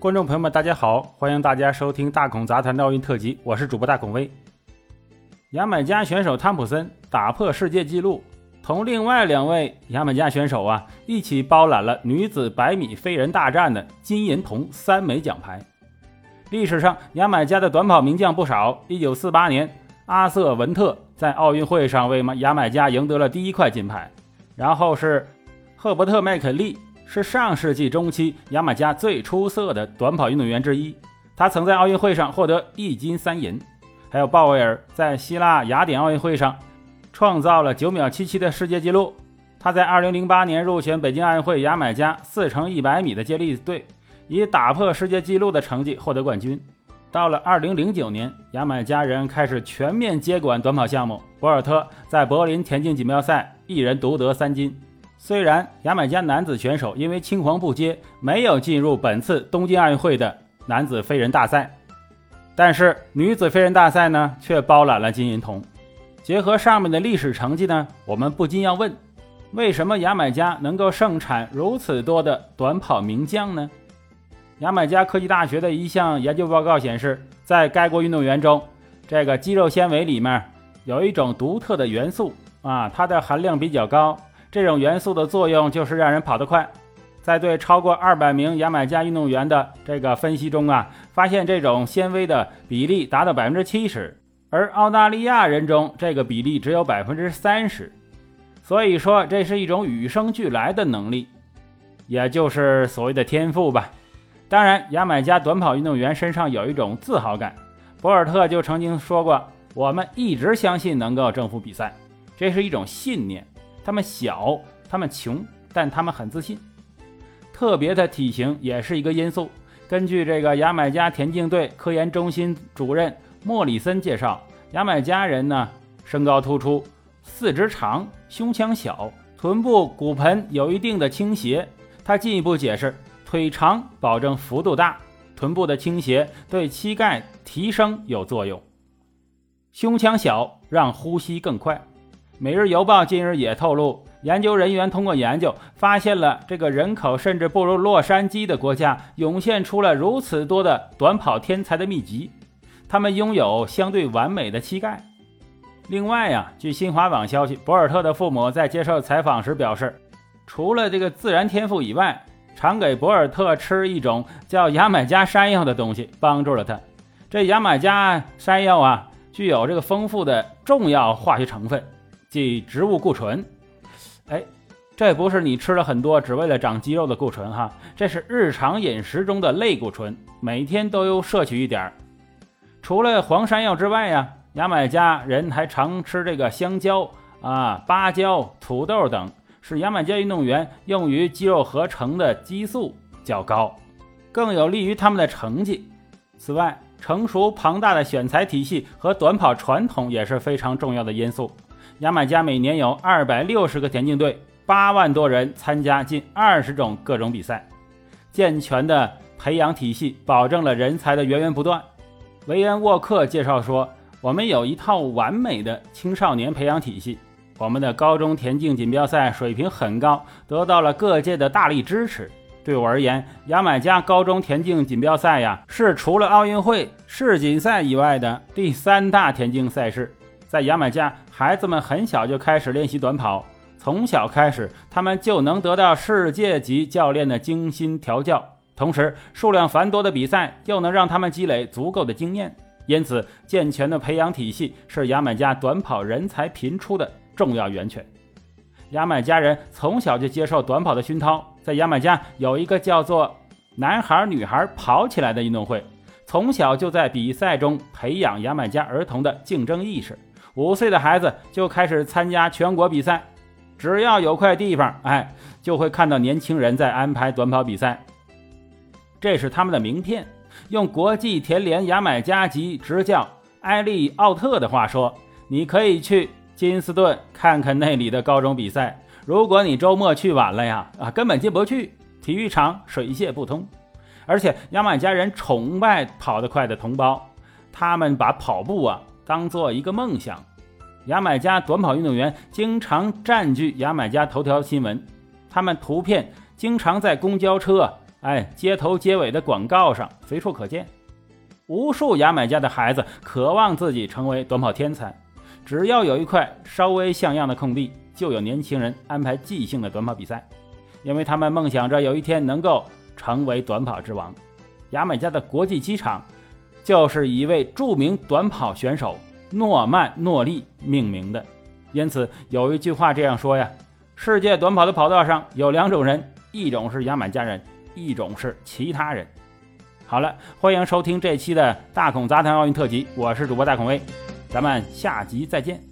观众朋友们，大家好，欢迎大家收听大孔杂谈的奥运特辑，我是主播大孔威。牙买加选手汤普森打破世界纪录，同另外两位牙买加选手啊一起包揽了女子百米飞人大战的金银铜三枚奖牌。历史上，牙买加的短跑名将不少。1948年，阿瑟文特在奥运会上为牙买加赢得了第一块金牌，然后是赫伯特麦肯利。是上世纪中期牙买加最出色的短跑运动员之一，他曾在奥运会上获得一金三银。还有鲍威尔在希腊雅典奥运会上创造了九秒七七的世界纪录。他在二零零八年入选北京奥运会牙买加四乘一百米的接力队，以打破世界纪录的成绩获得冠军。到了二零零九年，牙买加人开始全面接管短跑项目，博尔特在柏林田径锦标赛一人独得三金。虽然牙买加男子选手因为青黄不接，没有进入本次东京奥运会的男子飞人大赛，但是女子飞人大赛呢，却包揽了金银铜。结合上面的历史成绩呢，我们不禁要问：为什么牙买加能够盛产如此多的短跑名将呢？牙买加科技大学的一项研究报告显示，在该国运动员中，这个肌肉纤维里面有一种独特的元素啊，它的含量比较高。这种元素的作用就是让人跑得快。在对超过二百名牙买加运动员的这个分析中啊，发现这种纤维的比例达到百分之七十，而澳大利亚人中这个比例只有百分之三十。所以说，这是一种与生俱来的能力，也就是所谓的天赋吧。当然，牙买加短跑运动员身上有一种自豪感。博尔特就曾经说过：“我们一直相信能够征服比赛，这是一种信念。”他们小，他们穷，但他们很自信。特别的体型也是一个因素。根据这个牙买加田径队科研中心主任莫里森介绍，牙买加人呢身高突出，四肢长，胸腔小，臀部骨盆有一定的倾斜。他进一步解释，腿长保证幅度大，臀部的倾斜对膝盖提升有作用，胸腔小让呼吸更快。《每日邮报》近日也透露，研究人员通过研究发现了这个人口甚至不如洛杉矶的国家涌现出了如此多的短跑天才的秘籍。他们拥有相对完美的膝盖。另外呀，据新华网消息，博尔特的父母在接受采访时表示，除了这个自然天赋以外，常给博尔特吃一种叫牙买加山药的东西，帮助了他。这牙买加山药啊，具有这个丰富的重要化学成分。即植物固醇，哎，这不是你吃了很多只为了长肌肉的固醇哈，这是日常饮食中的类固醇，每天都有摄取一点儿。除了黄山药之外呀，牙买加人还常吃这个香蕉啊、芭蕉、土豆等，是牙买加运动员用于肌肉合成的激素较高，更有利于他们的成绩。此外，成熟庞大的选材体系和短跑传统也是非常重要的因素。牙买加每年有二百六十个田径队，八万多人参加近二十种各种比赛，健全的培养体系保证了人才的源源不断。维恩沃克介绍说：“我们有一套完美的青少年培养体系，我们的高中田径锦标赛水平很高，得到了各界的大力支持。对我而言，牙买加高中田径锦标赛呀，是除了奥运会、世锦赛以外的第三大田径赛事。”在牙买加，孩子们很小就开始练习短跑，从小开始，他们就能得到世界级教练的精心调教。同时，数量繁多的比赛又能让他们积累足够的经验。因此，健全的培养体系是牙买加短跑人才频出的重要源泉。牙买加人从小就接受短跑的熏陶，在牙买加有一个叫做“男孩女孩跑起来”的运动会，从小就在比赛中培养牙买加儿童的竞争意识。五岁的孩子就开始参加全国比赛，只要有块地方，哎，就会看到年轻人在安排短跑比赛，这是他们的名片。用国际田联牙买加籍执教埃利奥特的话说：“你可以去金斯顿看看那里的高中比赛。如果你周末去晚了呀，啊，根本进不去，体育场水泄不通。而且牙买加人崇拜跑得快的同胞，他们把跑步啊。”当做一个梦想，牙买加短跑运动员经常占据牙买加头条新闻。他们图片经常在公交车、哎，街头街尾的广告上随处可见。无数牙买加的孩子渴望自己成为短跑天才，只要有一块稍微像样的空地，就有年轻人安排即兴的短跑比赛，因为他们梦想着有一天能够成为短跑之王。牙买加的国际机场就是一位著名短跑选手诺曼诺利命名的，因此有一句话这样说呀：世界短跑的跑道上有两种人，一种是牙买加人，一种是其他人。好了，欢迎收听这期的大孔杂谈奥运特辑，我是主播大孔威，咱们下集再见。